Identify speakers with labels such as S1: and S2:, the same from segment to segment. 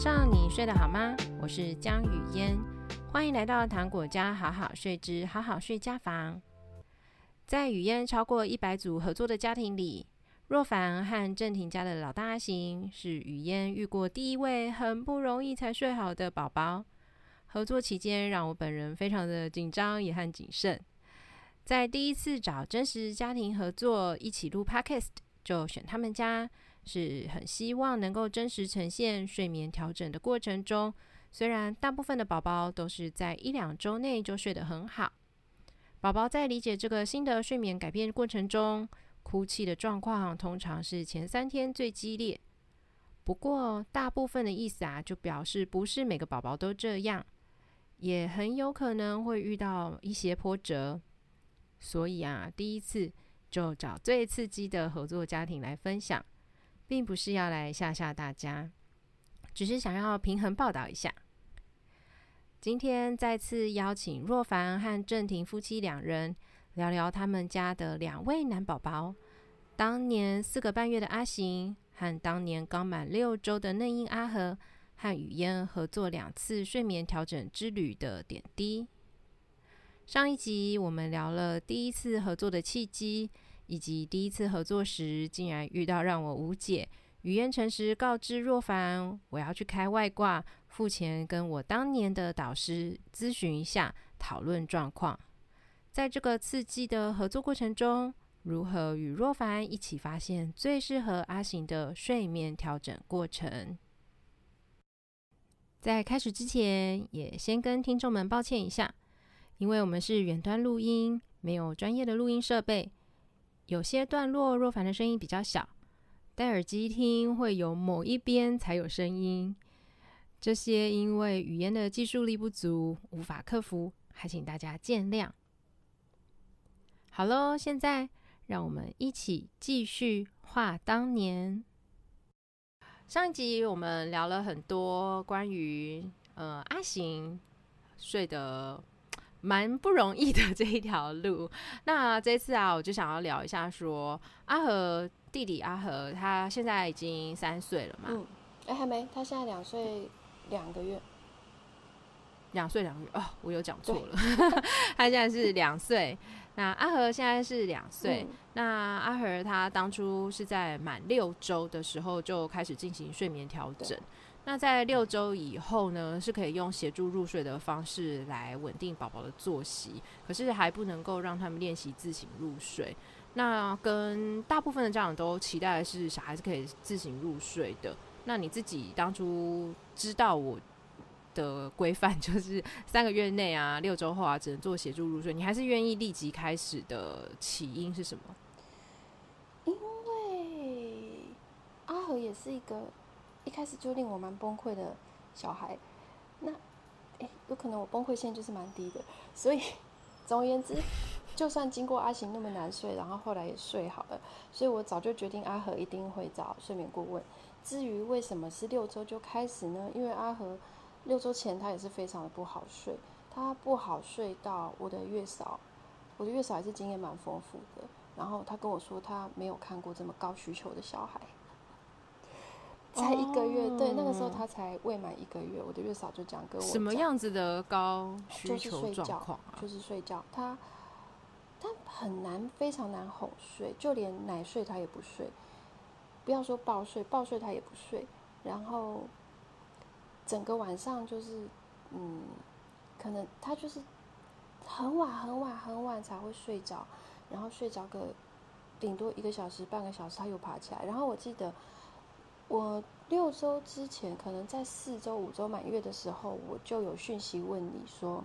S1: 上你睡得好吗？我是江雨嫣，欢迎来到糖果家好好睡之好好睡家房。在雨嫣超过一百组合作的家庭里，若凡和正廷家的老大阿行是雨嫣遇过第一位很不容易才睡好的宝宝。合作期间，让我本人非常的紧张也很谨慎。在第一次找真实家庭合作一起录 Podcast，就选他们家。是很希望能够真实呈现睡眠调整的过程中，虽然大部分的宝宝都是在一两周内就睡得很好，宝宝在理解这个新的睡眠改变过程中，哭泣的状况通常是前三天最激烈。不过大部分的意思啊，就表示不是每个宝宝都这样，也很有可能会遇到一些波折。所以啊，第一次就找最刺激的合作家庭来分享。并不是要来吓吓大家，只是想要平衡报道一下。今天再次邀请若凡和正廷夫妻两人聊聊他们家的两位男宝宝，当年四个半月的阿行和当年刚满六周的嫩婴阿和，和雨嫣合作两次睡眠调整之旅的点滴。上一集我们聊了第一次合作的契机。以及第一次合作时，竟然遇到让我无解。语嫣诚实告知若凡，我要去开外挂，付钱跟我当年的导师咨询一下，讨论状况。在这个刺激的合作过程中，如何与若凡一起发现最适合阿行的睡眠调整过程？在开始之前，也先跟听众们抱歉一下，因为我们是远端录音，没有专业的录音设备。有些段落若凡的声音比较小，戴耳机听会有某一边才有声音。这些因为语言的技术力不足，无法克服，还请大家见谅。好喽，现在让我们一起继续画当年。上一集我们聊了很多关于呃阿行睡得。蛮不容易的这一条路。那这次啊，我就想要聊一下说，说阿和弟弟阿和，他现在已经三岁了嘛？
S2: 嗯，哎、欸，还没，他现在两岁两个月。
S1: 两岁两个月哦，我有讲错了，他现在是两岁。那阿和现在是两岁。嗯、那阿和他当初是在满六周的时候就开始进行睡眠调整。那在六周以后呢，是可以用协助入睡的方式来稳定宝宝的作息，可是还不能够让他们练习自行入睡。那跟大部分的家长都期待的是小孩是可以自行入睡的。那你自己当初知道我的规范 就是三个月内啊，六周后啊，只能做协助入睡，你还是愿意立即开始的起因是什么？
S2: 因为阿和也是一个。一开始就令我蛮崩溃的小孩，那，诶，有可能我崩溃线就是蛮低的，所以总而言之，就算经过阿行那么难睡，然后后来也睡好了，所以我早就决定阿和一定会找睡眠顾问。至于为什么是六周就开始呢？因为阿和六周前他也是非常的不好睡，他不好睡到我的月嫂，我的月嫂还是经验蛮丰富的，然后他跟我说他没有看过这么高需求的小孩。才一个月，oh, 对，那个时候他才未满一个月，我的月嫂就讲跟我讲，
S1: 什么样子的高需求状况啊？
S2: 就是睡觉，他他很难，非常难哄睡，就连奶睡他也不睡，不要说抱睡，抱睡他也不睡，然后整个晚上就是，嗯，可能他就是很晚很晚很晚才会睡着，然后睡着个顶多一个小时半个小时他又爬起来，然后我记得。我六周之前，可能在四周、五周满月的时候，我就有讯息问你说，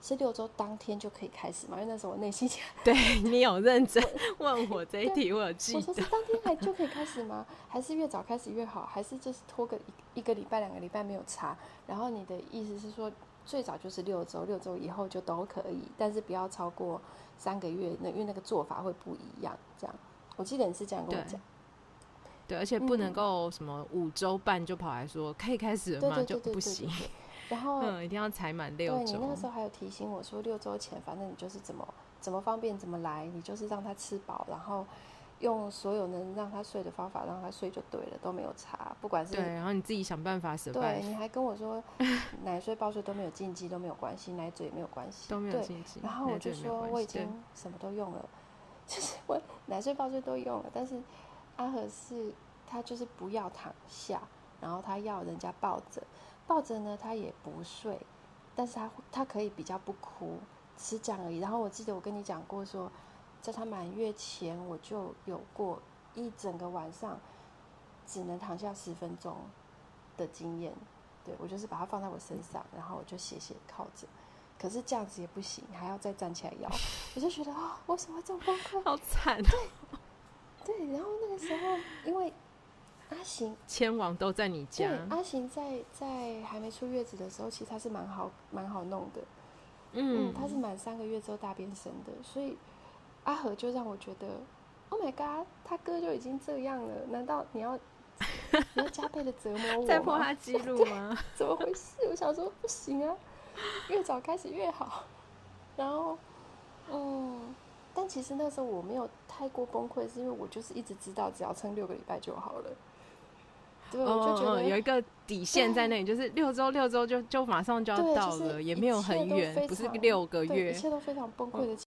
S2: 是六周当天就可以开始吗？因为那时候我内心 想，
S1: 对你有认真问我这一题，我有记得。
S2: 我说是当天还就可以开始吗？还是越早开始越好？还是就是拖个一一个礼拜、两个礼拜没有查？然后你的意思是说，最早就是六周，六周以后就都可以，但是不要超过三个月，那因为那个做法会不一样。这样，我记得你是这样跟我讲。
S1: 对，而且不能够什么五周半就跑来说可以开始了吗？就不行。
S2: 然后
S1: 嗯，一定要踩满六周。
S2: 对，你那个时候还有提醒我说，六周前反正你就是怎么怎么方便怎么来，你就是让他吃饱，然后用所有能让他睡的方法让他睡就对了，都没有差。不管是
S1: 对，然后你自己想办法舍。
S2: 对，你还跟我说 奶睡抱睡都没有禁忌，都没有关系，奶嘴也没有关系，
S1: 都没有禁忌。
S2: 然后我就说我已经什么都用了，就是我奶睡抱睡都用了，但是阿和是他就是不要躺下，然后他要人家抱着，抱着呢他也不睡，但是他他可以比较不哭，只是这样而已。然后我记得我跟你讲过说。在他满月前，我就有过一整个晚上只能躺下十分钟的经验。对，我就是把它放在我身上，然后我就斜斜靠着。可是这样子也不行，还要再站起来摇。我就觉得啊，为什么会这么崩溃？
S1: 好惨。
S2: 对，对。然后那个时候，因为阿行
S1: 千王都在你家。
S2: 对，阿行在在还没出月子的时候，其实他是蛮好蛮好弄的。嗯，嗯，他是满三个月之后大变身的，所以。阿和就让我觉得，Oh my god，他哥就已经这样了，难道你要 你要加倍的折磨我？
S1: 再破他记录吗？
S2: 怎么回事？我想说不行啊，越早开始越好。然后，嗯，但其实那时候我没有太过崩溃，是因为我就是一直知道只要撑六个礼拜就好了。对，我就觉得、
S1: 嗯、有一个底线在那里，就是六周六周就就马上就要到了，就是、也没有很远，不是六个月，
S2: 一切都非常崩溃的。嗯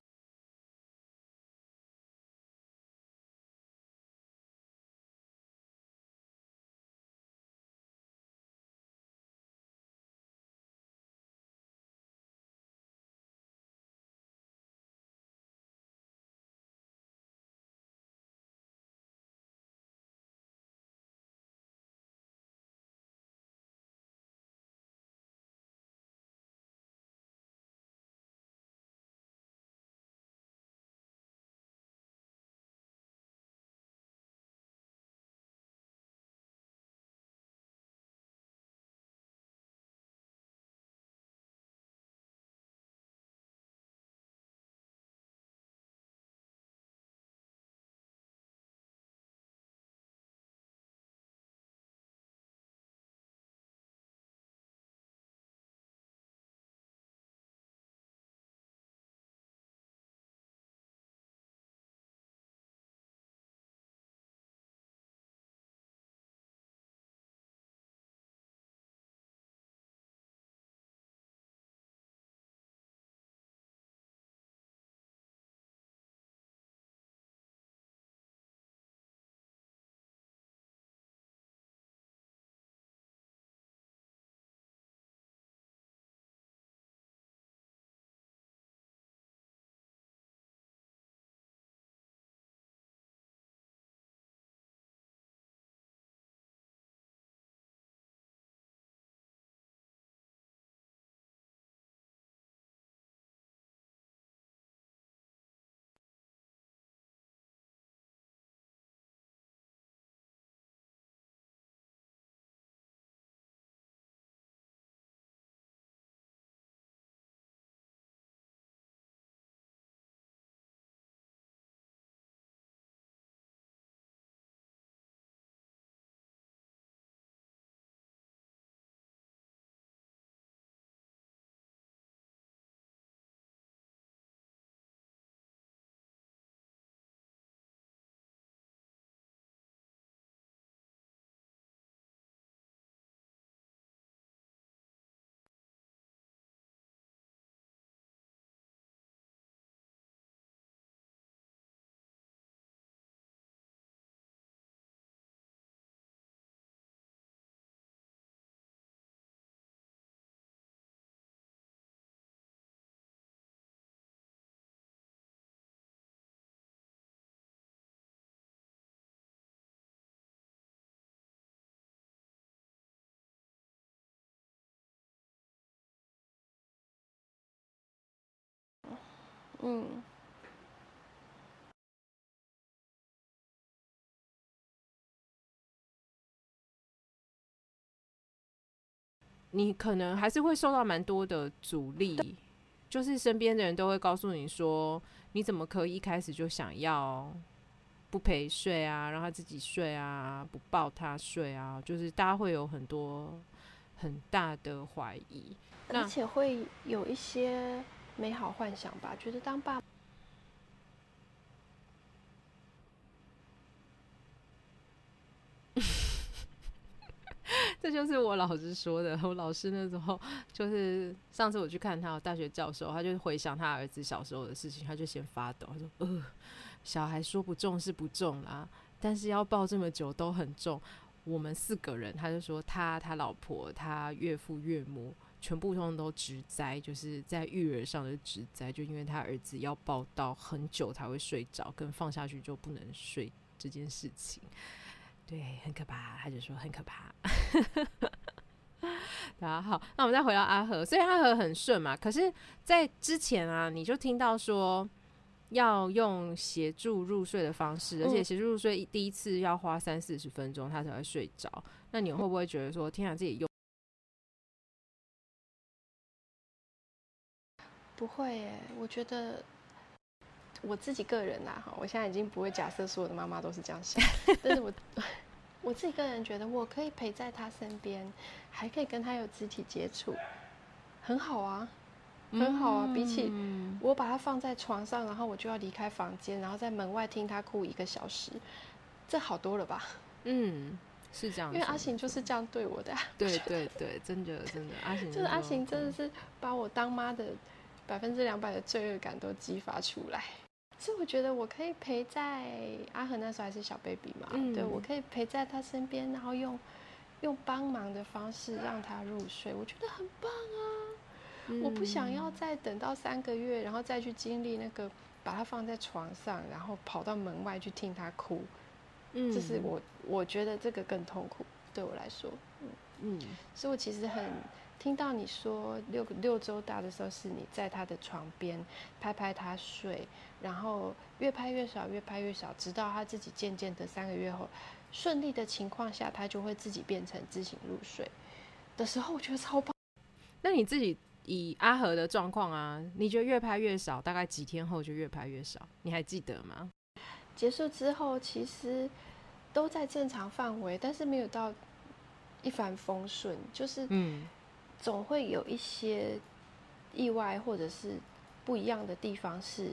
S2: 嗯，
S1: 你可能还是会受到蛮多的阻力，就是身边的人都会告诉你说，你怎么可以一开始就想要不陪睡啊，让他自己睡啊，不抱他睡啊，就是大家会有很多很大的怀疑，
S2: 而且会有一些。美好幻想吧，觉得当爸。
S1: 这就是我老师说的。我老师那时候就是上次我去看他大学教授，他就回想他儿子小时候的事情，他就先发抖，他说：“呃，小孩说不重是不重啦，但是要抱这么久都很重。我们四个人，他就说他、他老婆、他岳父岳母，全部通通都直栽，就是在育儿上的直栽，就因为他儿子要抱到很久才会睡着，跟放下去就不能睡这件事情，对，很可怕。他就说很可怕。大家好，那我们再回到阿和，虽然阿和很顺嘛，可是，在之前啊，你就听到说要用协助入睡的方式，而且协助入睡第一次要花三四十分钟，他才会睡着。那你会不会觉得说，天啊，自己
S2: 不会耶，我觉得我自己个人啦，哈，我现在已经不会假设所有的妈妈都是这样想，但是我 我自己个人觉得，我可以陪在他身边，还可以跟他有肢体接触，很好啊，很好啊。比起我把他放在床上，然后我就要离开房间，然后在门外听他哭一个小时，这好多了吧？
S1: 嗯，是这样，
S2: 因为阿行就是这样对我的。
S1: 对对对，真的真的，阿行
S2: 就是阿行，真的是把我当妈的。百分之两百的罪恶感都激发出来，所以我觉得我可以陪在阿和那时候还是小 baby 嘛，嗯、对，我可以陪在他身边，然后用用帮忙的方式让他入睡，我觉得很棒啊！嗯、我不想要再等到三个月，然后再去经历那个把他放在床上，然后跑到门外去听他哭，嗯，这是我我觉得这个更痛苦，对我来说，嗯嗯，所以我其实很。听到你说六六周大的时候，是你在他的床边拍拍他睡，然后越拍越少，越拍越少，直到他自己渐渐的三个月后顺利的情况下，他就会自己变成自行入睡的时候，我觉得超棒。
S1: 那你自己以阿和的状况啊，你觉得越拍越少，大概几天后就越拍越少？你还记得吗？
S2: 结束之后其实都在正常范围，但是没有到一帆风顺，就是嗯。总会有一些意外或者是不一样的地方是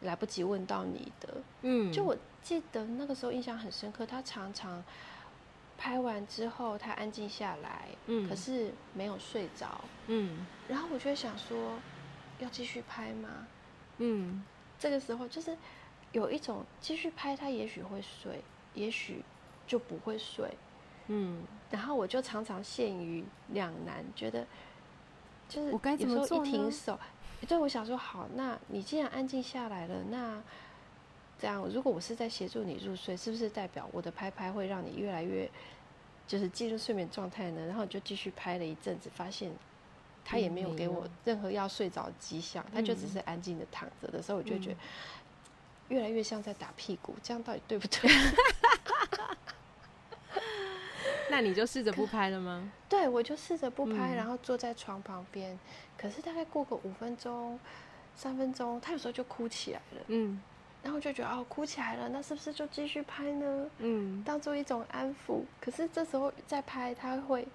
S2: 来不及问到你的。嗯，就我记得那个时候印象很深刻，他常常拍完之后他安静下来，嗯，可是没有睡着，嗯，然后我就会想说，要继续拍吗？嗯，这个时候就是有一种继续拍，他也许会睡，也许就不会睡。嗯，然后我就常常陷于两难，觉得就是有时候一停手，对，我想说好，那你既然安静下来了，那这样如果我是在协助你入睡，是不是代表我的拍拍会让你越来越就是进入睡眠状态呢？然后就继续拍了一阵子，发现他也没有给我任何要睡着的迹象，他就只是安静的躺着的时候，我就觉得越来越像在打屁股，这样到底对不对？
S1: 那你就试着不拍了吗？
S2: 对，我就试着不拍，嗯、然后坐在床旁边。可是大概过个五分钟、三分钟，他有时候就哭起来了。嗯，然后就觉得哦，哭起来了，那是不是就继续拍呢？嗯，当做一种安抚。可是这时候再拍，他会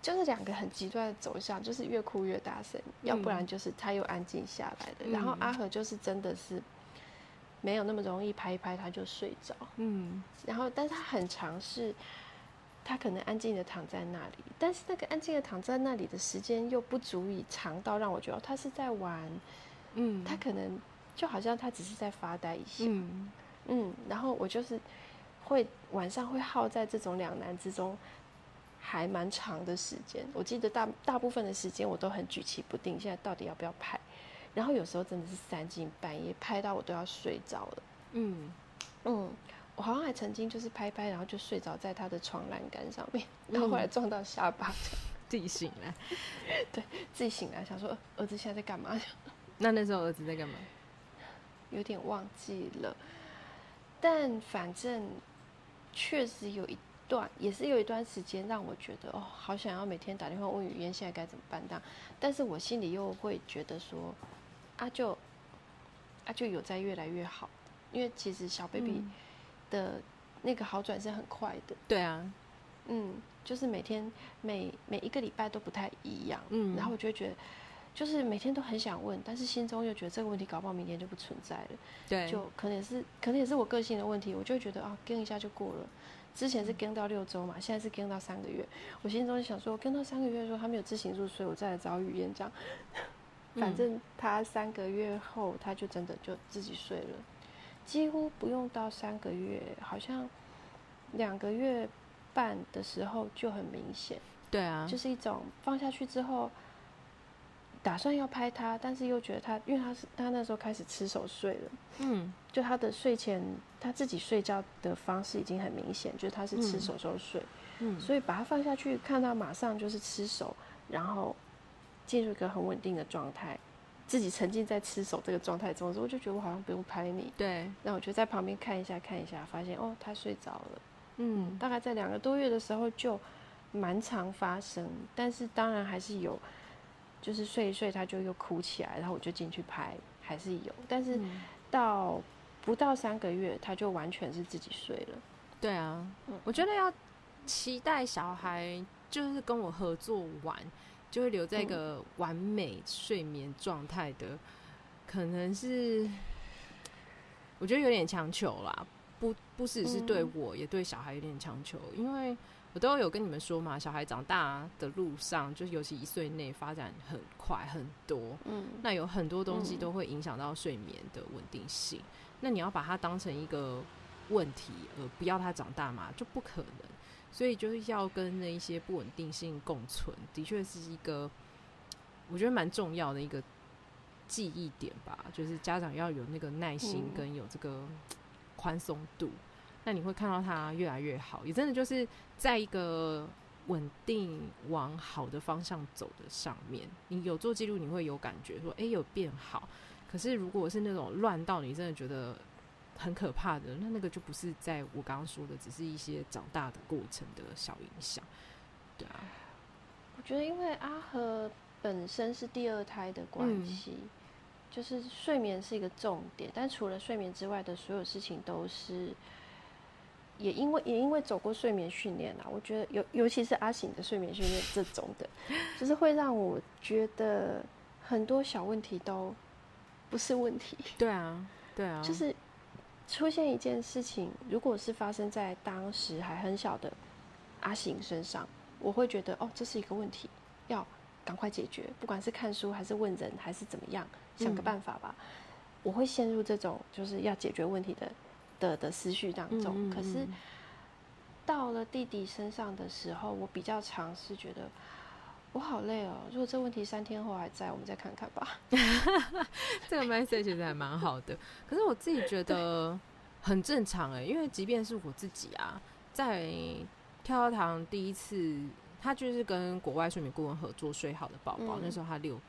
S2: 就是两个很极端的走向，就是越哭越大声，嗯、要不然就是他又安静下来了。嗯、然后阿和就是真的是没有那么容易拍一拍他就睡着。嗯，然后但是他很尝试。他可能安静的躺在那里，但是那个安静的躺在那里的时间又不足以长到让我觉得他是在玩，嗯，他可能就好像他只是在发呆一下，嗯，嗯，然后我就是会晚上会耗在这种两难之中，还蛮长的时间。我记得大大部分的时间我都很举棋不定，现在到底要不要拍？然后有时候真的是三更半夜拍到我都要睡着了，嗯嗯。我好像还曾经就是拍拍，然后就睡着在他的床栏杆上面，然后后来撞到下巴，
S1: 自己醒来，
S2: 对，自己醒来想说儿子现在在干嘛？
S1: 那那时候儿子在干嘛？
S2: 有点忘记了，但反正确实有一段，也是有一段时间让我觉得哦，好想要每天打电话问语嫣现在该怎么办。但但是我心里又会觉得说，啊就啊就有在越来越好，因为其实小 baby、嗯。的那个好转是很快的，
S1: 对啊，
S2: 嗯，就是每天每每一个礼拜都不太一样，嗯，然后我就会觉得，就是每天都很想问，但是心中又觉得这个问题搞不好明天就不存在了，对，就可能也是可能也是我个性的问题，我就会觉得啊，跟一下就过了，之前是跟到六周嘛，现在是跟到三个月。我心中就想说，跟到三个月的时候他没有自行入睡，我再来找语言这样。反正他三个月后他就真的就自己睡了，几乎不用到三个月，好像两个月半的时候就很明显。
S1: 对啊，
S2: 就是一种放下去之后。打算要拍他，但是又觉得他，因为他是他那时候开始吃手睡了，嗯，就他的睡前他自己睡觉的方式已经很明显，就是他是吃手手睡，嗯，所以把他放下去，看到马上就是吃手，然后进入一个很稳定的状态，自己沉浸在吃手这个状态中的时候，我就觉得我好像不用拍你，
S1: 对，
S2: 那我就在旁边看一下看一下，发现哦他睡着了，嗯，大概在两个多月的时候就蛮常发生，但是当然还是有。就是睡一睡，他就又哭起来，然后我就进去拍，还是有。但是到不到三个月，他就完全是自己睡了。
S1: 对啊，我觉得要期待小孩就是跟我合作完，就会留在一个完美睡眠状态的，可能是我觉得有点强求啦。不，不只是对我，也对小孩有点强求，因为。我都有跟你们说嘛，小孩长大的路上，就是尤其一岁内发展很快很多，嗯，那有很多东西都会影响到睡眠的稳定性。嗯，那你要把它当成一个问题，而不要他长大嘛，就不可能。所以就是要跟那一些不稳定性共存，的确是一个我觉得蛮重要的一个记忆点吧。就是家长要有那个耐心跟有这个宽松度。那你会看到他越来越好，也真的就是在一个稳定往好的方向走的上面。你有做记录，你会有感觉说，哎、欸，有变好。可是如果是那种乱到你真的觉得很可怕的，那那个就不是在我刚刚说的，只是一些长大的过程的小影响。对啊，
S2: 我觉得因为阿和本身是第二胎的关系，嗯、就是睡眠是一个重点，但除了睡眠之外的所有事情都是。也因为也因为走过睡眠训练啊，我觉得尤尤其是阿醒的睡眠训练这种的，就是会让我觉得很多小问题都不是问题。
S1: 对啊，对啊，
S2: 就是出现一件事情，如果是发生在当时还很小的阿醒身上，我会觉得哦，这是一个问题，要赶快解决，不管是看书还是问人还是怎么样，想个办法吧。嗯。我会陷入这种就是要解决问题的。的的思绪当中，嗯嗯嗯，可是到了弟弟身上的时候，我比较尝试觉得我好累哦。如果这问题三天后还在，我们再看看吧。
S1: 这个 message 其实还蛮好的，可是我自己觉得很正常哎，因为即便是我自己啊，在跳跳糖第一次，他就是跟国外睡眠顾问合作睡好的宝宝，嗯，那时候他六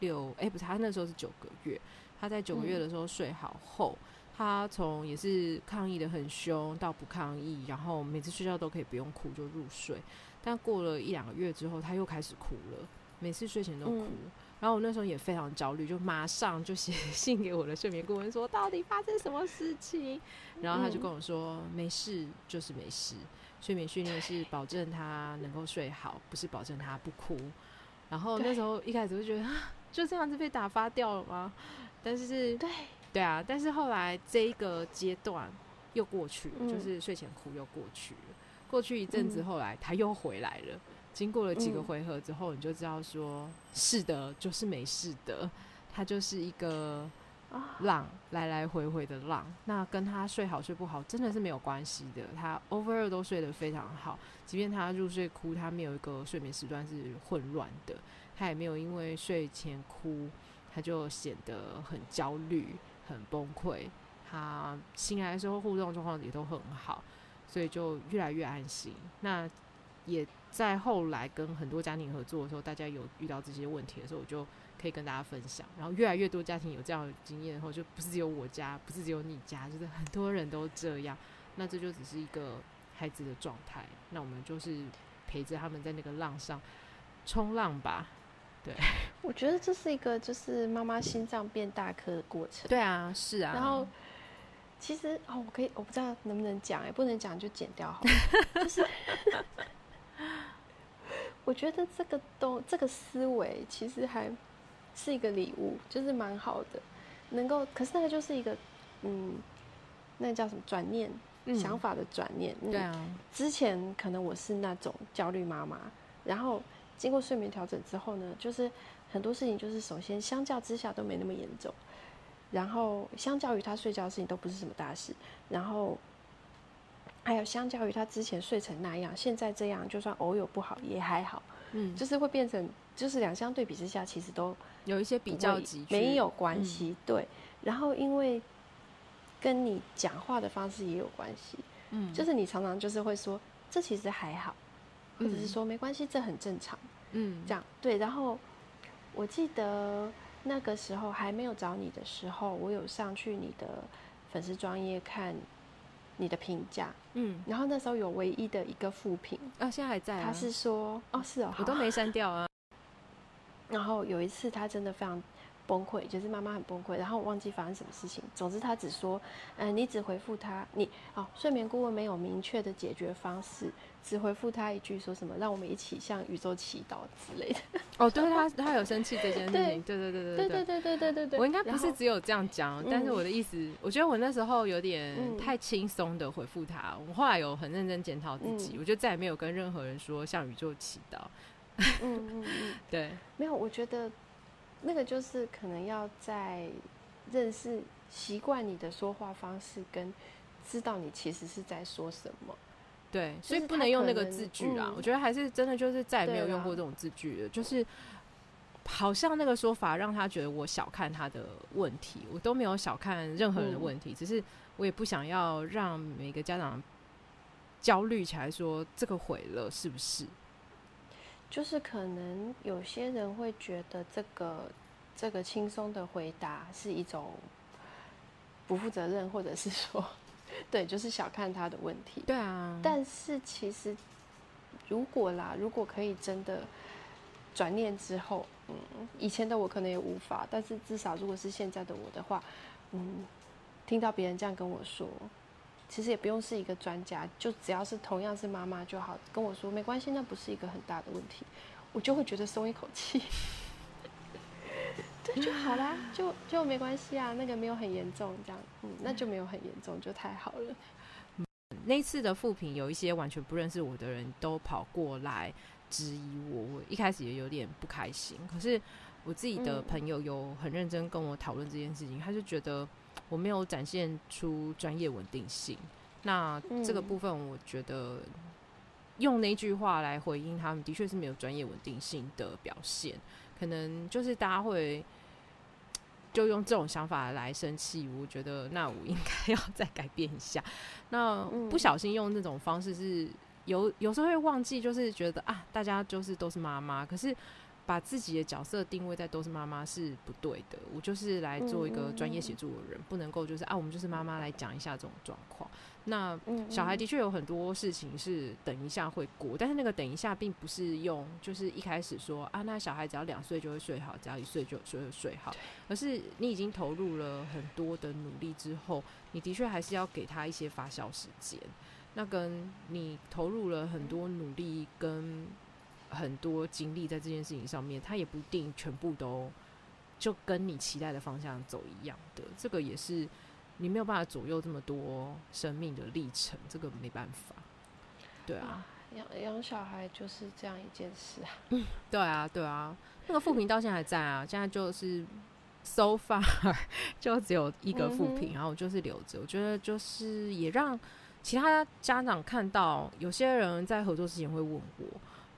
S1: 六哎，欸，不是，他那时候是九个月，他在九个月的时候睡好后。嗯他从也是抗议的很凶，到不抗议，然后每次睡觉都可以不用哭就入睡。但过了一两个月之后，他又开始哭了，每次睡前都哭。嗯、然后我那时候也非常焦虑，就马上就写 信给我的睡眠顾问说，到底发生什么事情？然后他就跟我说，嗯、没事，就是没事。睡眠训练是保证他能够睡好，不是保证他不哭。然后那时候一开始就觉得，就这样子被打发掉了吗？但是对。对啊，但是后来这一个阶段又过去，嗯，就是睡前哭又过去了。过去一阵子，后来他又回来了。经过了几个回合之后，你就知道说，是的，就是没事的。他就是一个浪，来来回回的浪。那跟他睡好睡不好真的是没有关系的。他 overall 都睡得非常好，即便他入睡哭，他没有一个睡眠时段是混乱的，他也没有因为睡前哭他就显得很焦虑。很崩溃，他醒来的时候互动状况也都很好，所以就越来越安心。那也在后来跟很多家庭合作的时候，大家有遇到这些问题的时候，我就可以跟大家分享。然后越来越多家庭有这样的经验后，就不是只有我家，不是只有你家，就是很多人都这样。那这就只是一个孩子的状态，那我们就是陪着他们在那个浪上冲浪吧。对，
S2: 我觉得这是一个就是妈妈心脏变大颗的过程。
S1: 对啊，是啊。
S2: 然后其实哦，我可以，我不知道能不能讲，哎，不能讲就剪掉好了。就是我觉得这个都这个思维其实还是一个礼物，就是蛮好的，能够。可是那个就是一个嗯，那个叫什么转念想法的转念。
S1: 对啊，
S2: 之前可能我是那种焦虑妈妈，然后经过睡眠调整之后呢，就是很多事情就是首先相较之下都没那么严重，然后相较于他睡觉的事情都不是什么大事，然后还有相较于他之前睡成那样，现在这样就算偶有不好也还好，嗯，就是会变成就是两相对比之下，其实都
S1: 有一些比较级，
S2: 没有关系，嗯、对，然后因为。跟你讲话的方式也有关系，嗯，就是你常常就是会说，这其实还好，或者是说没关系，这很正常，嗯，这样对。然后我记得那个时候还没有找你的时候，我有上去你的粉丝专业看你的评价，嗯，然后那时候有唯一的一个副评
S1: 啊，现在还在啊，
S2: 他是说，哦，是哦，
S1: 我都没删掉啊。
S2: 然后有一次他真的非常。崩溃，就是妈妈很崩溃，然后我忘记发生什么事情。总之，他只说，嗯、呃，你只回复他，你哦，睡眠顾问没有明确的解决方式，只回复他一句，说什么让我们一起向宇宙祈祷之类的。
S1: 哦，对他，他有生气这件事情，对对对对对
S2: 对对对对对对对。
S1: 我应该不是只有这样讲，但是我的意思，嗯、我觉得我那时候有点太轻松的回复他。我后来有很认真检讨自己，嗯、我就再也没有跟任何人说向宇宙祈祷。嗯嗯嗯，对，
S2: 没有，我觉得。那个就是可能要在认识、习惯你的说话方式，跟知道你其实是在说什么。
S1: 对，所以不能用那个字句啦。嗯、我觉得还是真的就是再也没有用过这种字句了。就是好像那个说法让他觉得我小看他的问题，我都没有小看任何人的问题，嗯、只是我也不想要让每个家长焦虑起来，说这个毁了是不是？
S2: 就是可能有些人会觉得这个这个轻松的回答是一种不负责任，或者是说，对，就是小看他的问题。
S1: 对啊。
S2: 但是其实如果啦，如果可以真的转念之后，嗯，以前的我可能也无法，但是至少如果是现在的我的话，嗯，听到别人这样跟我说。其实也不用是一个专家，就只要是同样是妈妈就好，跟我说没关系，那不是一个很大的问题，我就会觉得松一口气，对就好啦，就就没关系啊，那个没有很严重，这样，嗯，那就没有很严重，就太好了。
S1: 那次的复评，有一些完全不认识我的人都跑过来质疑我，我一开始也有点不开心，可是我自己的朋友有很认真跟我讨论这件事情，他就觉得。我没有展现出专业稳定性，那这个部分我觉得用那句话来回应他们，的确是没有专业稳定性的表现。可能就是大家会就用这种想法来生气，我觉得那我应该要再改变一下。那不小心用这种方式是有有时候会忘记，就是觉得啊，大家就是都是妈妈，可是。把自己的角色定位在都是妈妈是不对的。我就是来做一个专业协助的人，不能够就是啊，我们就是妈妈来讲一下这种状况。那小孩的确有很多事情是等一下会过，但是那个等一下并不是用就是一开始说啊，那小孩只要两岁就会睡好，只要一岁就就会睡好，而是你已经投入了很多的努力之后，你的确还是要给他一些发酵时间。那跟你投入了很多努力跟。很多精力在这件事情上面，他也不一定全部都就跟你期待的方向走一样的。这个也是你没有办法左右这么多生命的历程，这个没办法。对啊，
S2: 养养小孩就是这样一件事啊。
S1: 嗯，对啊，对啊，那个负评到现在还在啊，现在就是 so far 就只有一个负评，然后就是留着。我觉得就是也让其他家长看到，有些人在合作之前会问我。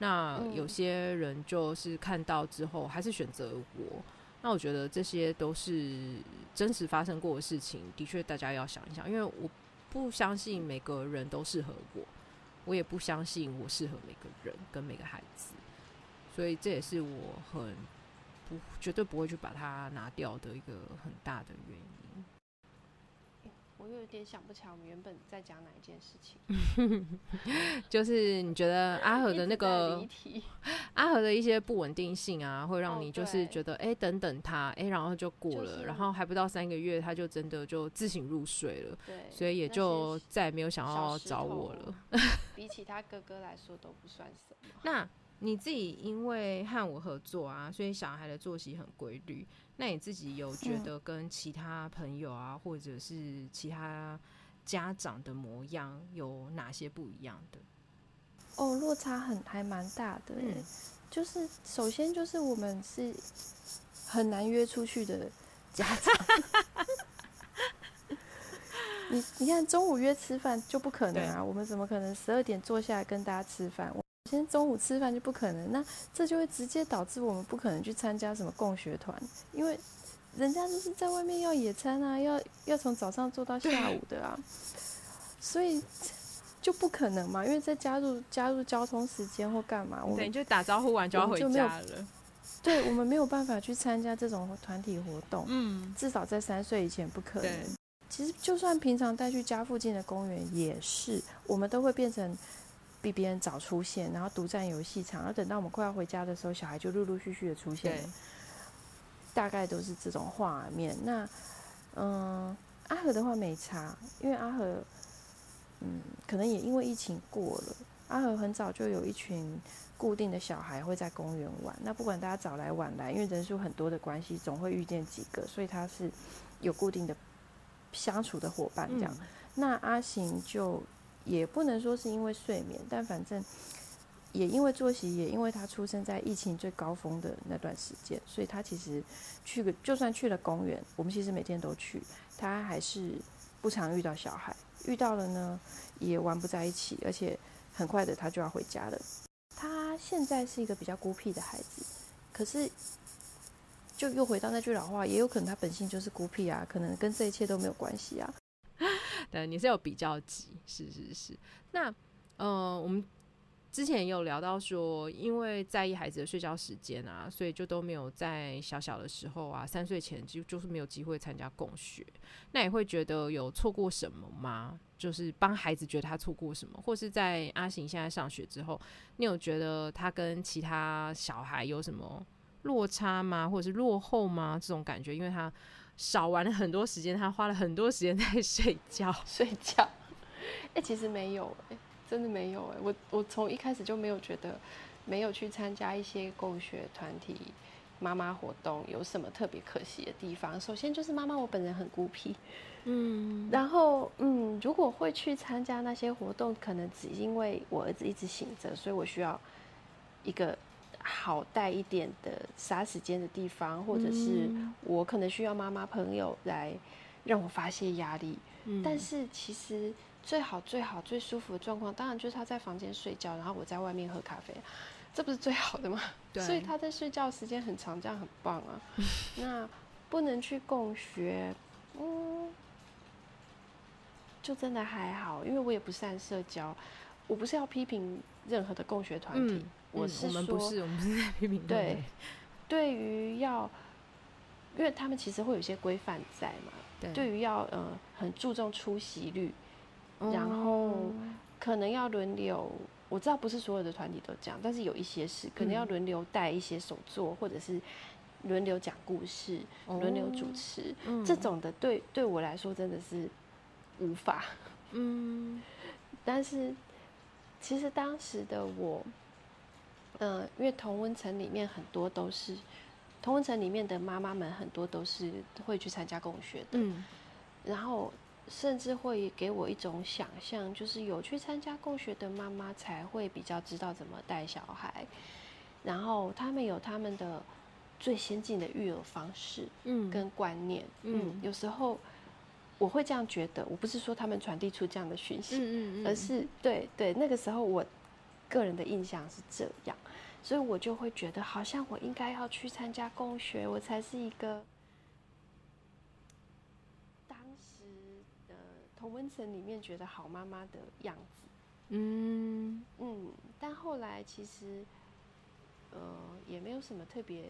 S1: 那有些人就是看到之后还是选择我，那我觉得这些都是真实发生过的事情，的确大家要想一想，因为我不相信每个人都适合我，我也不相信我适合每个人跟每个孩子，所以这也是我很不绝对不会去把它拿掉的一个很大的原因。
S2: 我又有点想不起来，我们原本在讲哪一件事情？
S1: 就是你觉得阿和的那个阿和的一些不稳定性啊，会让你就是觉得哎、欸，等等他哎、欸，然后就过了，然后还不到三个月，他就真的就自行入睡了，对，所以也就再也没有想要找我了。
S2: 比起他哥哥来说都不算什么。
S1: 那你自己因为和我合作啊，所以小孩的作息很规律。那你自己有觉得跟其他朋友啊，或者是其他家长的模样有哪些不一样的？
S2: 哦，落差很还蛮大的。嗯，就是首先就是我们是很难约出去的家长。你你看中午约吃饭就不可能啊，我们怎么可能十二点坐下来跟大家吃饭？我今天中午吃饭就不可能，那这就会直接导致我们不可能去参加什么共学团，因为人家就是在外面要野餐啊，要要从早上做到下午的啊，所以就不可能嘛，因为再加入加入交通时间或干嘛，我们
S1: 就打招呼完就要回家了。
S2: 对，我们没有办法去参加这种团体活动，嗯，至少在三岁以前不可能。其实，就算平常带去家附近的公园，也是我们都会变成比别人早出现，然后独占游戏场。然后等到我们快要回家的时候，小孩就陆陆续续的出现了，大概都是这种画面。那，嗯，阿和的话没差，因为阿和，嗯，可能也因为疫情过了，阿和很早就有一群固定的小孩会在公园玩。那不管大家早来晚来，因为人数很多的关系，总会遇见几个，所以他是有固定的。相处的伙伴这样，嗯、那阿行就也不能说是因为睡眠，但反正也因为作息，也因为他出生在疫情最高峰的那段时间，所以他其实去个就算去了公园，我们其实每天都去，他还是不常遇到小孩，遇到了呢也玩不在一起，而且很快的他就要回家了。他现在是一个比较孤僻的孩子，可是。就又回到那句老话，也有可能他本性就是孤僻啊，可能跟这一切都没有关系啊。
S1: 对，你是有比较级，是是是。那呃，我们之前有聊到说，因为在意孩子的睡觉时间啊，所以就都没有在小小的时候啊，三岁前就就是没有机会参加共学。那也会觉得有错过什么吗？就是帮孩子觉得他错过什么，或是在阿行现在上学之后，你有觉得他跟其他小孩有什么？落差吗？或者是落后吗？这种感觉，因为他少玩了很多时间，他花了很多时间在睡觉。
S2: 睡觉？哎、欸，其实没有、欸，哎，真的没有、欸，哎，我我从一开始就没有觉得，没有去参加一些共学团体、妈妈活动有什么特别可惜的地方。首先就是妈妈我本人很孤僻，嗯，然后嗯，如果会去参加那些活动，可能只因为我儿子一直醒着，所以我需要一个。好带一点的杀时间的地方，或者是我可能需要妈妈朋友来让我发泄压力。嗯。但是其实最好最好最舒服的状况，当然就是他在房间睡觉，然后我在外面喝咖啡，这不是最好的吗？对。所以他在睡觉时间很长，这样很棒啊。那不能去共学，嗯，就真的还好，因为我也不善社交。我不是要批评任何的共学团体。嗯我是说，我们不是，我们不是在批评。对，对于要，因为他们其实会有一些规范在嘛。对。对于要呃很注重出席率，嗯、然后可能要轮流。我知道不是所有的团体都这样，但是有一些是可能要轮流带一些手作，嗯、或者是轮流讲故事、轮、哦、流主持、嗯、这种的。对，对我来说真的是无法。嗯。但是其实当时的我。嗯，因为同温层里面很多都是同温层里面的妈妈们，很多都是会去参加共学的。嗯，然后甚至会给我一种想象，就是有去参加共学的妈妈才会比较知道怎么带小孩，然后他们有他们的最先进的育儿方式，嗯，跟观念，嗯，嗯，有时候我会这样觉得，我不是说他们传递出这样的讯息，嗯嗯嗯，而是对对，那个时候我个人的印象是这样。所以我就会觉得，好像我应该要去参加共学，我才是一个当时的同温层里面觉得好妈妈的样子。嗯嗯，但后来其实，呃，也没有什么特别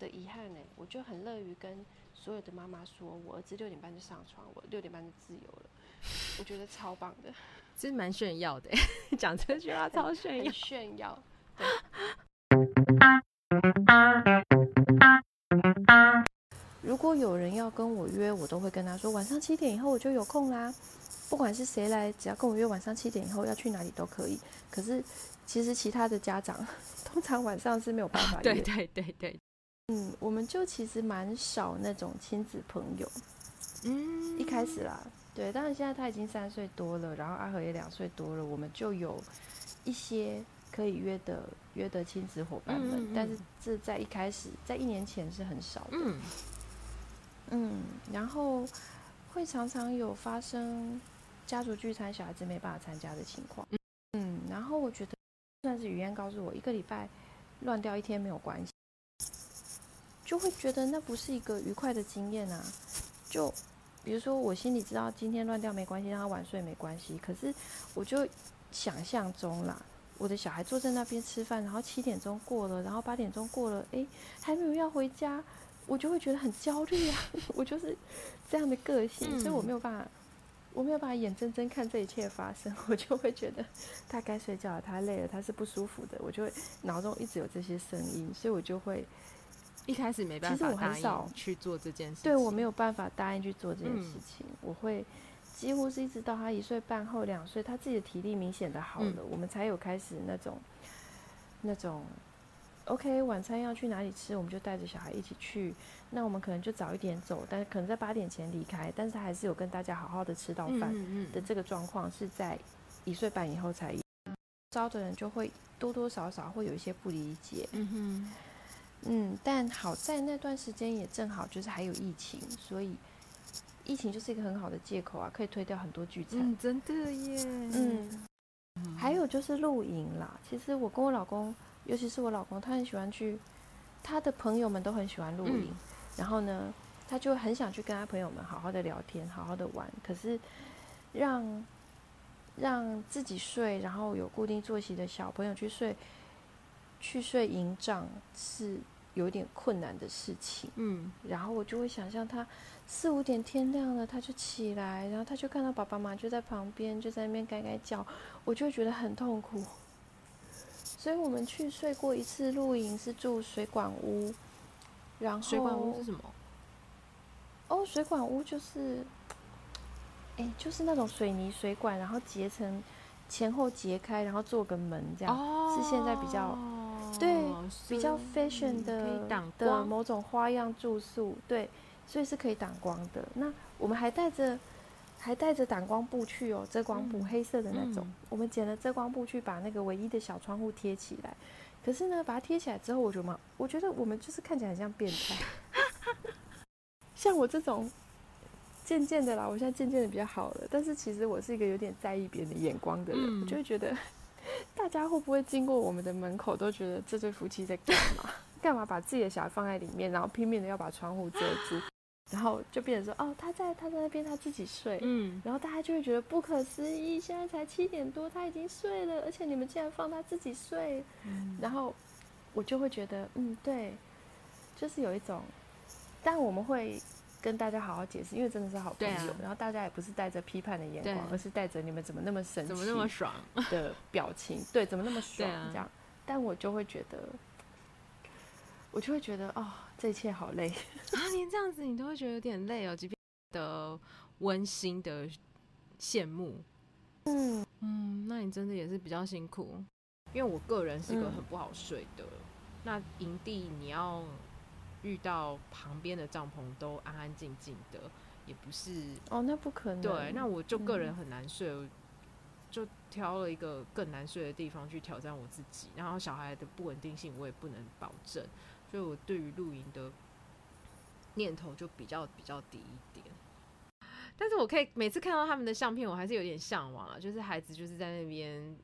S2: 的遗憾呢。我就很乐于跟所有的妈妈说，我儿子六点半就上床，我六点半就自由了。我觉得超棒的，
S1: 其实蛮炫耀的，讲这句话超炫耀，
S2: 炫耀。如果有人要跟我约，我都会跟他说晚上七点以后我就有空啦。不管是谁来，只要跟我约晚上七点以后要去哪里都可以。可是其实其他的家长 通常晚上是没有办法约。
S1: 对对对对。
S2: 嗯，我们就其实蛮少那种亲子朋友。嗯，一开始啦，对，当然现在他已经三岁多了，然后阿和也两岁多了，我们就有一些可以约的约的亲子伙伴们，嗯嗯嗯，但是这在一开始，在一年前是很少的。嗯，嗯，然后会常常有发生家族聚餐，小孩子没办法参加的情况。嗯，然后我觉得算是语言告诉我，一个礼拜乱掉一天没有关系，就会觉得那不是一个愉快的经验啊，就。比如说，我心里知道今天乱掉没关系，让他晚睡没关系。可是，我就想象中啦，我的小孩坐在那边吃饭，然后七点钟过了，然后八点钟过了，诶，还没有要回家，我就会觉得很焦虑啊。我就是这样的个性，所以我没有办法，我没有办法眼睁睁看这一切发生，我就会觉得他该睡觉了，他累了，他是不舒服的，我就会脑中一直有这些声音，所以我就会。
S1: 一开始没办法，其实我很少去做这件事情。
S2: 对，我没有办法答应去做这件事情。嗯、我会几乎是一直到他一岁半后两岁，他自己的体力明显的好了，嗯、我们才有开始那种那种。OK，晚餐要去哪里吃，我们就带着小孩一起去。那我们可能就早一点走，但是可能在八点前离开，但是他还是有跟大家好好的吃到饭的这个状况，是在一岁半以后才有。招的人就会多多少少会有一些不理解。嗯哼。嗯，但好在那段时间也正好就是还有疫情，所以疫情就是一个很好的借口啊，可以推掉很多聚餐。
S1: 嗯，真的耶。
S2: 嗯，还有就是露营啦。其实我跟我老公，尤其是我老公，他很喜欢去，他的朋友们都很喜欢露营。嗯，然后呢，他就很想去跟他朋友们好好的聊天，好好的玩。可是让让自己睡，然后有固定作息的小朋友去睡。去睡营帐是有点困难的事情，嗯，然后我就会想象他四五点天亮了，他就起来，然后他就看到爸爸妈妈就在旁边，就在那边盖盖脚，我就会觉得很痛苦。所以我们去睡过一次露营，是住水管屋，然后
S1: 水管屋是什么？
S2: 哦，水管屋就是，哎，就是那种水泥水管，然后结成前后结开，然后做个门这样，哦，是现在比较。对，比较 fashion 的的某种花样住宿，对，所以是可以挡光的。那我们还带着还带着挡光布去哦，遮光布，嗯、黑色的那种。嗯、我们捡了遮光布去把那个唯一的小窗户贴起来。可是呢，把它贴起来之后，我觉得，我觉得我们就是看起来很像变态。像我这种渐渐的啦，我现在渐渐的比较好了。但是其实我是一个有点在意别人的眼光的人，嗯、我就会觉得。大家会不会经过我们的门口都觉得这对夫妻在干嘛？干嘛把自己的小孩放在里面，然后拼命的要把窗户遮住，然后就变成说哦，他在他在那边他自己睡，嗯，然后大家就会觉得不可思议，现在才七点多他已经睡了，而且你们竟然放他自己睡，嗯，然后我就会觉得嗯对，就是有一种，但我们会。跟大家好好解释，因为真的是好朋友。啊、然后大家也不是带着批判的眼光，而是带着你们怎么那么神奇，怎么那么爽的表情。对，怎么那么爽这样？啊、但我就会觉得，我就会觉得，哦，这一切好累
S1: 啊！连这样子你都会觉得有点累哦，即便的温馨的羡慕。嗯嗯，那你真的也是比较辛苦，因为我个人是一个很不好睡的。嗯、那营地你要。遇到旁边的帐篷都安安静静的，也不是
S2: 哦，那不可能。
S1: 对，那我就个人很难睡，嗯、就挑了一个更难睡的地方去挑战我自己。然后小孩的不稳定性我也不能保证，所以我对于露营的念头就比较比较低一点。但是我可以每次看到他们的相片，我还是有点向往啊，就是孩子就是在那边。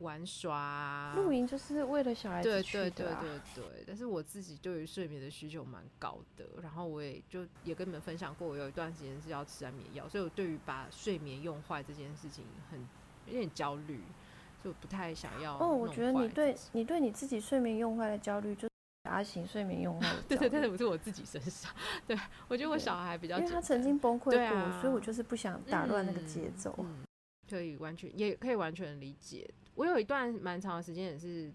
S1: 玩耍、啊，
S2: 露营就是为了小孩子去的、啊、
S1: 对对对对对，但是我自己对于睡眠的需求蛮高的，然后我也就也跟你们分享过，我有一段时间是要吃安眠药，所以我对于把睡眠用坏这件事情很有点焦虑，就不太想要。哦，
S2: 我觉得你对你对你自己睡眠用坏的焦虑，就是阿型睡眠用坏 对。
S1: 对对，但是不是我自己身上，对我觉得我小孩比较，
S2: 因为他曾经崩溃过，啊、所以我就是不想打乱那个节奏、嗯嗯。
S1: 可以完全也可以完全理解。我有一段蛮长的时间也是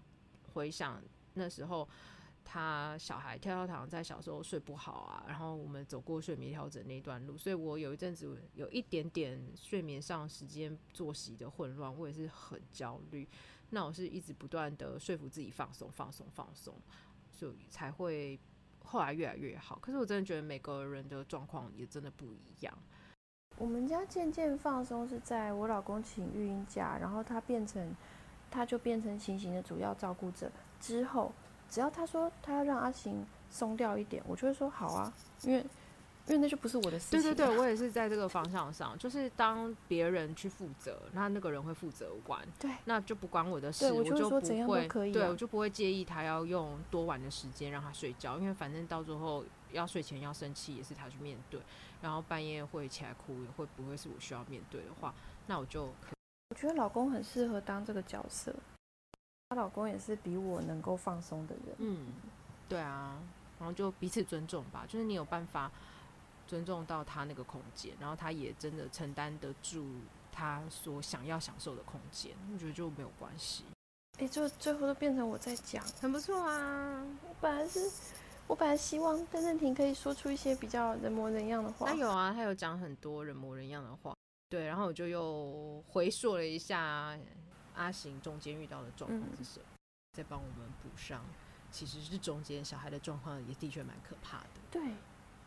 S1: 回想那时候，他小孩跳跳糖在小时候睡不好啊，然后我们走过睡眠调整那段路，所以我有一阵子有一点点睡眠上时间作息的混乱，我也是很焦虑。那我是一直不断的说服自己放松、放松、放松，所以才会后来越来越好。可是我真的觉得每个人的状况也真的不一样。
S2: 我们家渐渐放松是在我老公请育婴假，然后他变成，他就变成行行的主要照顾者之后，只要他说他要让阿行松掉一点，我就会说好啊，因为。因为那就不是我的事情。
S1: 对对对，我也是在这个方向上，就是当别人去负责，那那个人会负责完，对，那就不关我的事，我就不会，对，我就不会介意他要用多晚的时间让他睡觉，因为反正到最后要睡前要生气也是他去面对，然后半夜会起来哭也会不会是我需要面对的话，那我就可。
S2: 我觉得老公很适合当这个角色，她老公也是比我能够放松的人，
S1: 嗯，对啊，然后就彼此尊重吧，就是你有办法。尊重到他那个空间，然后他也真的承担得住他所想要享受的空间，我觉得就没有关系。
S2: 哎、欸，就最后都变成我在讲，
S1: 很不错啊。
S2: 我本来是，我本来希望邓正廷可以说出一些比较人模人样的话。
S1: 他有啊，他有讲很多人模人样的话。对，然后我就又回溯了一下阿行中间遇到的状况是什么，嗯、再帮我们补上。其实是中间小孩的状况也的确蛮可怕的。
S2: 对。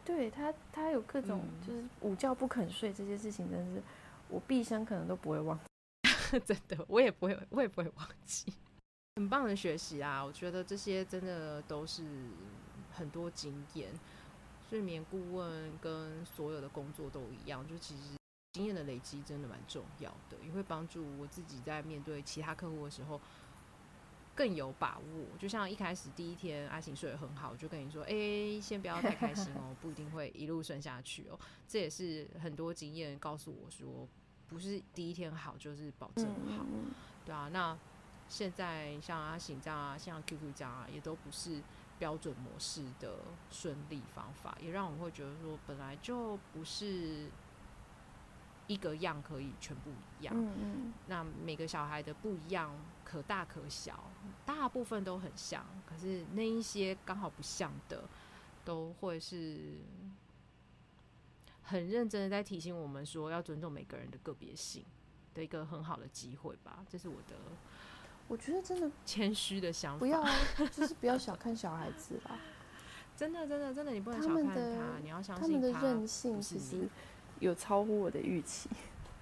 S2: 对他，他有各种就是午觉不肯睡这些事情，真是我毕生可能都不会忘记。
S1: 真的，我也不会，我也不会忘记。很棒的学习啊！我觉得这些真的都是很多经验。睡眠顾问跟所有的工作都一样，就其实经验的累积真的蛮重要的，也会帮助我自己在面对其他客户的时候。更有把握，就像一开始第一天阿行睡得很好，我就跟你说，哎、欸，先不要太开心哦，不一定会一路顺下去哦。这也是很多经验告诉我说，不是第一天好就是保证好，对啊。那现在像阿行这样啊，像 QQ 这样啊，也都不是标准模式的顺利方法，也让我会觉得说，本来就不是。一个样可以全部一样，嗯嗯，那每个小孩的不一样，可大可小，大部分都很像，可是那一些刚好不像的，都会是很认真的在提醒我们说，要尊重每个人的个别性的一个很好的机会吧。这是我的，
S2: 我觉得真的
S1: 谦虚的想法，
S2: 不要，就是不要小看小孩子啦。
S1: 真的，真的，真的，你不能小看他，他你要相信他，
S2: 他们的韧性其实。有超乎我的预期，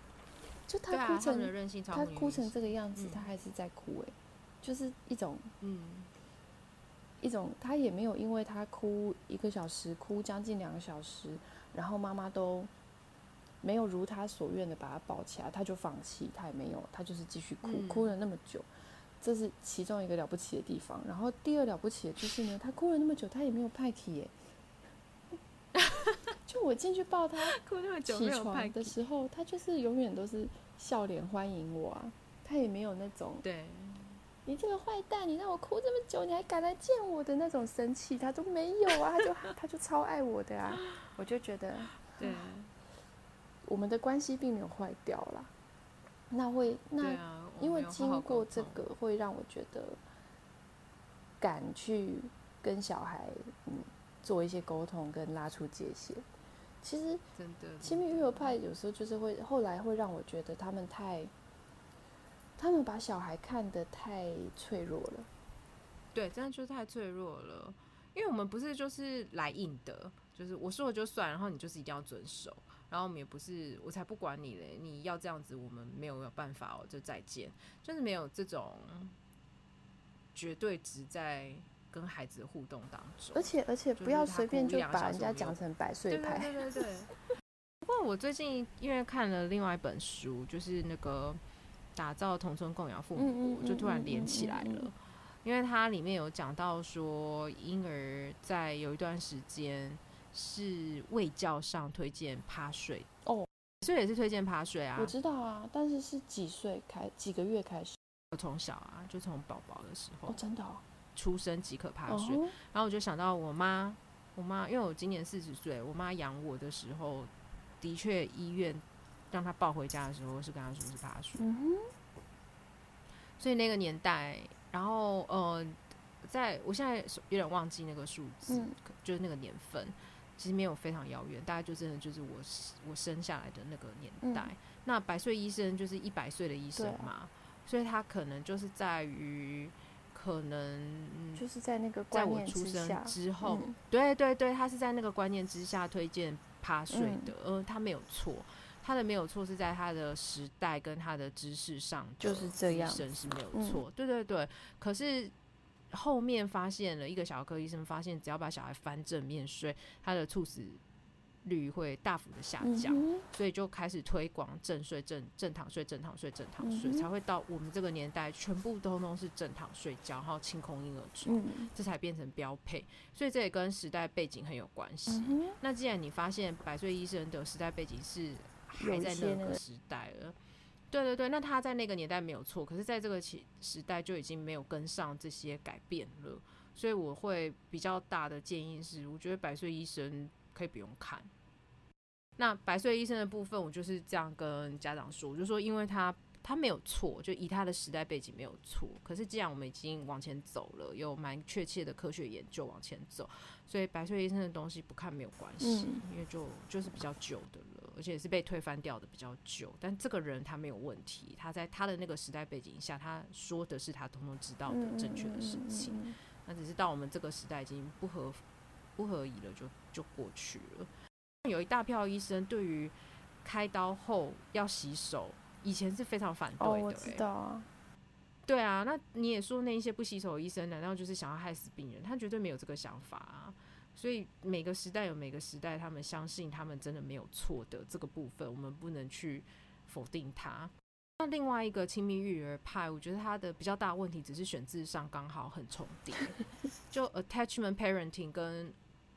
S2: 就他哭成他，他哭成这个样子，嗯、他还是在哭哎、欸，就是一种嗯，一种他也没有因为他哭一个小时，哭将近两个小时，然后妈妈都没有如他所愿的把他抱起来，他就放弃，他也没有，他就是继续哭，嗯、哭了那么久，这是其中一个了不起的地方。然后第二了不起的就是呢，他哭了那么久，他也没有派气耶。就我进去抱他，起床的时候，他就是永远都是笑脸欢迎我啊，他也没有那种对，你这个坏蛋，你让我哭这么久，你还敢来见我的那种生气，他都没有啊，他就 他就超爱我的啊，我就觉得，对，我们的关系并没有坏掉啦，那会那因为经过这个，会让我觉得敢去跟小孩嗯做一些沟通跟拉出界限。其实真的，亲密育儿派有时候就是会后来会让我觉得他们太，他们把小孩看得太脆弱了。
S1: 对，真的就太脆弱了。因为我们不是就是来硬的，就是我说了就算，然后你就是一定要遵守。然后我们也不是，我才不管你嘞，你要这样子，我们没有办法哦，就再见，就是没有这种绝对值在。跟孩子的互动当中，
S2: 而且而且不要随便就把人家讲成百岁派。
S1: 对对对对。不过我最近因为看了另外一本书，就是那个打造同村供养父母，就突然连起来了。因为它里面有讲到说，婴儿在有一段时间是卫教上推荐趴睡哦，所以也是推荐趴睡啊。
S2: 我知道啊，但是是几岁开几个月开始？
S1: 我从小啊，就从宝宝的时候。
S2: 哦，真的哦。
S1: 出生即可趴睡，然后我就想到我妈，我妈因为我今年四十岁，我妈养我的时候，的确医院让她抱回家的时候是跟她说是趴睡，所以那个年代，然后呃，在我现在有点忘记那个数字，就是那个年份，其实没有非常遥远，大概就真的就是我我生下来的那个年代。那百岁医生就是一百岁的医生嘛，所以他可能就是在于。可能
S2: 就是在那个在我出生之后，
S1: 对对对，他是在那个观念之下推荐趴睡的，呃，他没有错，他他的没有错是在他的时代跟他的知识上，
S2: 就是这样，医
S1: 生是没有错，嗯、对对对。可是后面发现了一个小儿科医生发现，只要把小孩翻正面睡，他的猝死率会大幅的下降，嗯、所以就开始推广正睡、正正躺睡、正躺睡、正躺睡，嗯、才会到我们这个年代，全部都都是正躺睡觉，然后清空婴儿床，嗯、这才变成标配。所以这也跟时代背景很有关系。嗯、那既然你发现百岁医生的时代背景是还在那个时代了，对对对，那他在那个年代没有错，可是在这个时时代就已经没有跟上这些改变了。所以我会比较大的建议是，我觉得百岁医生。可以不用看。那百岁医生的部分，我就是这样跟家长说，我就说，因为他他没有错，就以他的时代背景没有错。可是既然我们已经往前走了，有蛮确切的科学研究往前走，所以百岁医生的东西不看没有关系，嗯、因为就就是比较久的了，而且是被推翻掉的比较久。但这个人他没有问题，他在他的那个时代背景下，他说的是他通通知道的正确的事情。那只是到我们这个时代已经不合。不合宜了就，就就过去了。有一大票医生对于开刀后要洗手，以前是非常反对的。
S2: 哦，我知道啊。
S1: 对啊，那你也说那一些不洗手的医生，难道就是想要害死病人？他绝对没有这个想法啊。所以每个时代有每个时代，他们相信他们真的没有错的这个部分，我们不能去否定它。那另外一个亲密育儿派，我觉得他的比较大问题只是选字上刚好很重叠，就 attachment parenting 跟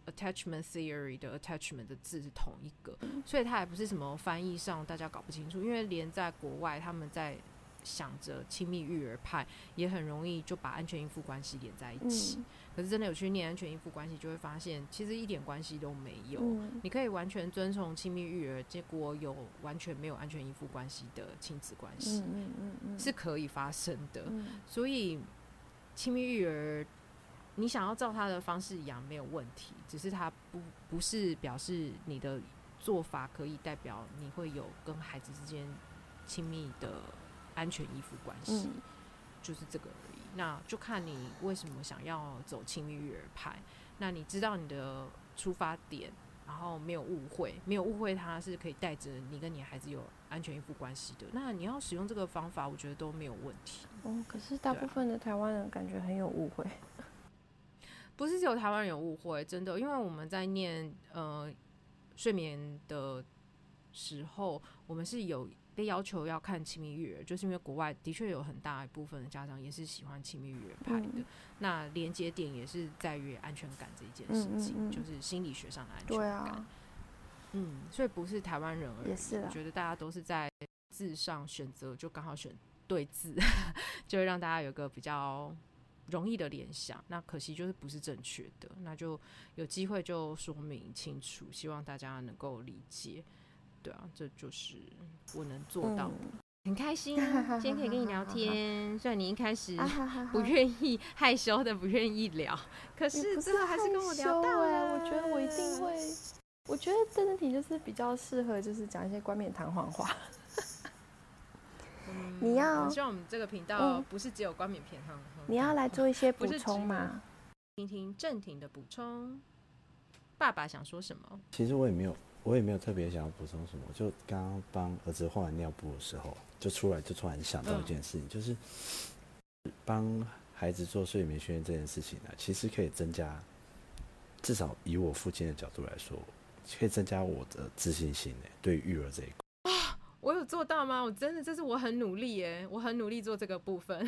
S1: attachment theory 的 attachment 的字是同一个，所以它也不是什么翻译上大家搞不清楚，因为连在国外他们在想着亲密育儿派，也很容易就把安全依附关系连在一起。嗯可是真的有去念安全依附关系，就会发现其实一点关系都没有。嗯、你可以完全遵从亲密育儿，结果有完全没有安全依附关系的亲子关系，嗯嗯嗯嗯、是可以发生的。嗯、所以亲密育儿，你想要照他的方式养没有问题，只是他不不是表示你的做法可以代表你会有跟孩子之间亲密的安全依附关系，嗯、就是这个而已。那就看你为什么想要走亲密育儿派。那你知道你的出发点，然后没有误会，没有误会，他是可以带着你跟你孩子有安全依附关系的。那你要使用这个方法，我觉得都没有问题。
S2: 哦，可是大部分的台湾人感觉很有误会。
S1: 不是只有台湾人有误会，真的，因为我们在念呃睡眠的时候，我们是有。被要求要看亲密育儿，就是因为国外的确有很大一部分的家长也是喜欢亲密育儿派的。嗯、那连接点也是在于安全感这一件事情，嗯嗯嗯、就是心理学上的安全感。啊、嗯，所以不是台湾人而已，也是我觉得大家都是在字上选择，就刚好选对字，就会让大家有个比较容易的联想。那可惜就是不是正确的，那就有机会就说明清楚，希望大家能够理解。对啊，这就是我能做到的。嗯、很开心啊，今天可以跟你聊天。虽然你一开始 不愿意，害羞的不愿意聊，可是最后还是跟我聊到了。
S2: 我觉得我一定会，我觉得这个题就是比较适合，就是讲一些冠冕堂皇话。
S1: 嗯、你要希望我们这个频道不是只有冠冕堂皇。
S2: 你要来做一些补充吗？
S1: 听听正廷的补充。爸爸想说什么？
S3: 其实我也没有。我也没有特别想要补充什么，就刚刚帮儿子换完尿布的时候，就出来就突然想到一件事情，嗯、就是帮孩子做睡眠训练这件事情呢，其实可以增加，至少以我父亲的角度来说，可以增加我的自信心诶。对育儿这一块
S1: 啊，我有做到吗？我真的，这是我很努力耶，我很努力做这个部分。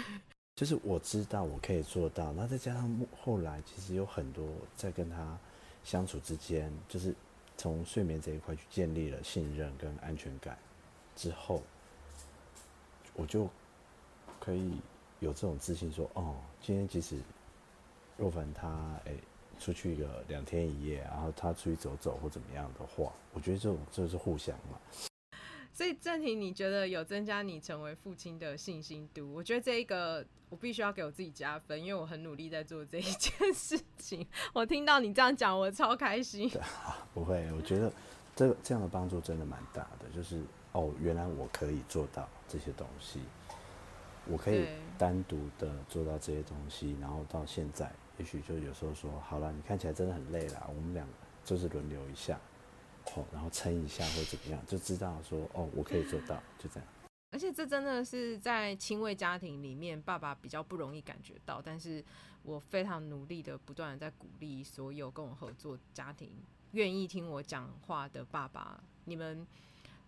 S3: 就是我知道我可以做到，那再加上后来其实有很多在跟他相处之间，就是。从睡眠这一块去建立了信任跟安全感之后，我就可以有这种自信说：哦，今天即使若凡他哎、出去一个两天一夜，然后他出去走走或怎么样的话，我觉得这种这是互相嘛。
S1: 所以正廷，你觉得有增加你成为父亲的信心度？我觉得这一个我必须要给我自己加分，因为我很努力在做这一件事情。我听到你这样讲，我超开心。
S3: 对啊，不会，我觉得这个这样的帮助真的蛮大的。就是哦，原来我可以做到这些东西，我可以单独的做到这些东西，然后到现在，也许就有时候说，好了，你看起来真的很累了，我们俩就是轮流一下。口，然后撑一下或怎么样，就知道说哦，我可以做到，就这样。
S1: 而且这真的是在亲喂家庭里面，爸爸比较不容易感觉到，但是我非常努力的不断的在鼓励所有跟我合作家庭，愿意听我讲话的爸爸，你们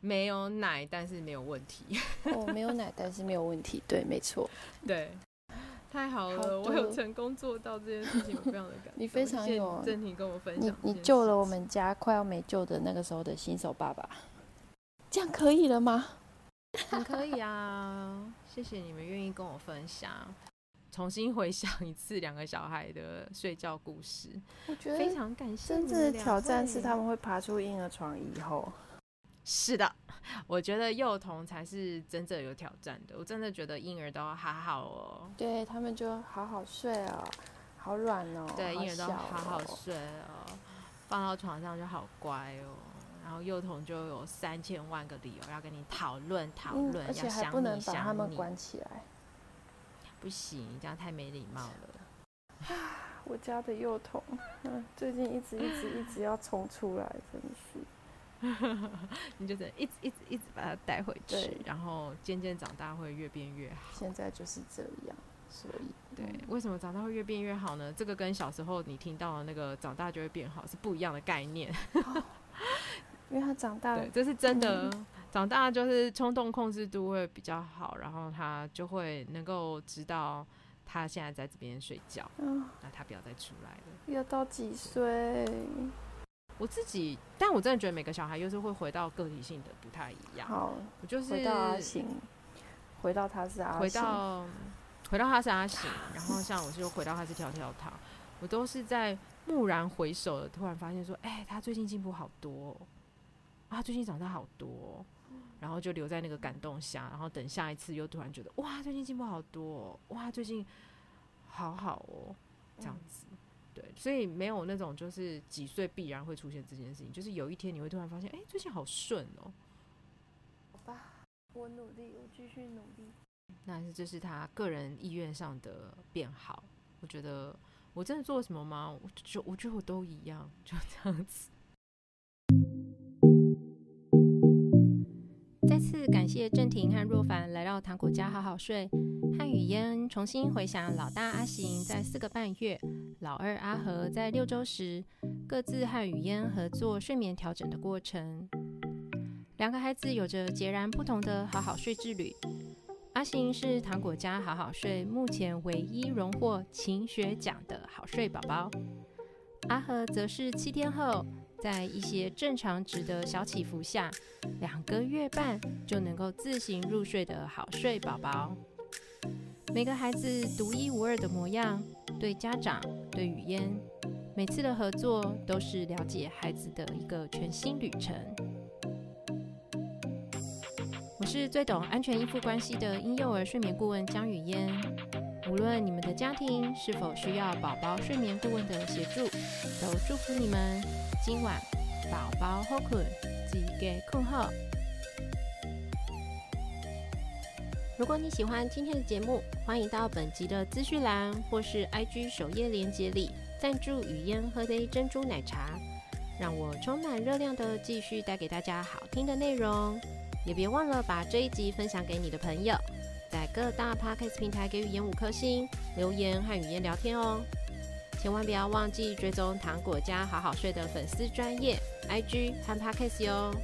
S1: 没有奶，但是没有问题。
S2: 我、哦、没有奶，但是没有问题。对，没错。
S1: 对，太好了，好我有成功做到这件事情，我非常的感动。
S2: 你非常有
S1: 真情跟我分享
S2: 你，你救了我们家快要没救的那个时候的新手爸爸，这样可以了吗？
S1: 很可以啊，谢谢你们愿意跟我分享，重新回想一次两个小孩的睡觉故事。
S2: 我觉得
S1: 非常感谢。
S2: 真正的挑战是他们会爬出婴儿床以后。
S1: 是的，我觉得幼童才是真正有挑战的。我真的觉得婴儿都好好哦，
S2: 对他们就好好睡哦，好软哦，
S1: 对，
S2: 哦、
S1: 婴儿都好好睡哦，放到床上就好乖哦。然后幼童就有三千万个理由要跟你讨论讨论，
S2: 而且还不能把他们关起来，
S1: 不行，这样太没礼貌了。
S2: 我家的幼童，嗯，最近一直一直一直要冲出来，真是。
S1: 你就得一直一直一直把它带回去，然后渐渐长大会越变越好。
S2: 现在就是这样，所以
S1: 对，为什么长大会越变越好呢？这个跟小时候你听到的那个长大就会变好是不一样的概念。
S2: 因为他长大了，
S1: 对，这是真的。嗯、长大就是冲动控制度会比较好，然后他就会能够知道他现在在这边睡觉，嗯、那他不要再出来了。
S2: 要到几岁？
S1: 我自己，但我真的觉得每个小孩又是会回到个体性的不太一样。
S2: 好，
S1: 我就是
S2: 回到阿行，回到他是阿行，
S1: 回到回到他是阿行，然后像我就回到他是跳跳糖，我都是在蓦然回首的突然发现说，哎、欸，他最近进步好多、哦。啊，最近长大好多，哦，然后就留在那个感动下，然后等下一次又突然觉得哇，最近进步好多，哦，哇，最近好好哦，这样子，嗯、对，所以没有那种就是几岁必然会出现这件事情，就是有一天你会突然发现，哎，最近好顺哦。
S2: 好吧，我努力，我继续努力。
S1: 那是这是他个人意愿上的变好，我觉得我真的做了什么吗？我就我觉得我都一样，就这样子。再次感谢郑婷和若凡来到糖果家好好睡，和雨嫣重新回想老大阿行在四个半月，老二阿和在六周时各自和雨嫣合作睡眠调整的过程。两个孩子有着截然不同的好好睡之旅。阿行是糖果家好好睡目前唯一荣获勤学奖的好睡宝宝，阿和则是七天后。在一些正常值的小起伏下，两个月半就能够自行入睡的好睡宝宝。每个孩子独一无二的模样，对家长、对语嫣，每次的合作都是了解孩子的一个全新旅程。我是最懂安全依附关系的婴幼儿睡眠顾问江雨嫣。无论你们的家庭是否需要宝宝睡眠顾问的协助，都祝福你们。今晚宝宝好困，自己困好。如果你喜欢今天的节目，欢迎到本集的资讯栏或是 IG 首页链接里赞助雨嫣喝杯珍珠奶茶，让我充满热量的继续带给大家好听的内容。也别忘了把这一集分享给你的朋友，在各大 Podcast 平台给雨嫣五颗星，留言和雨嫣聊天哦。千万不要忘记追踪糖果家好好睡的粉丝专业 IG 和 Podcast 哟。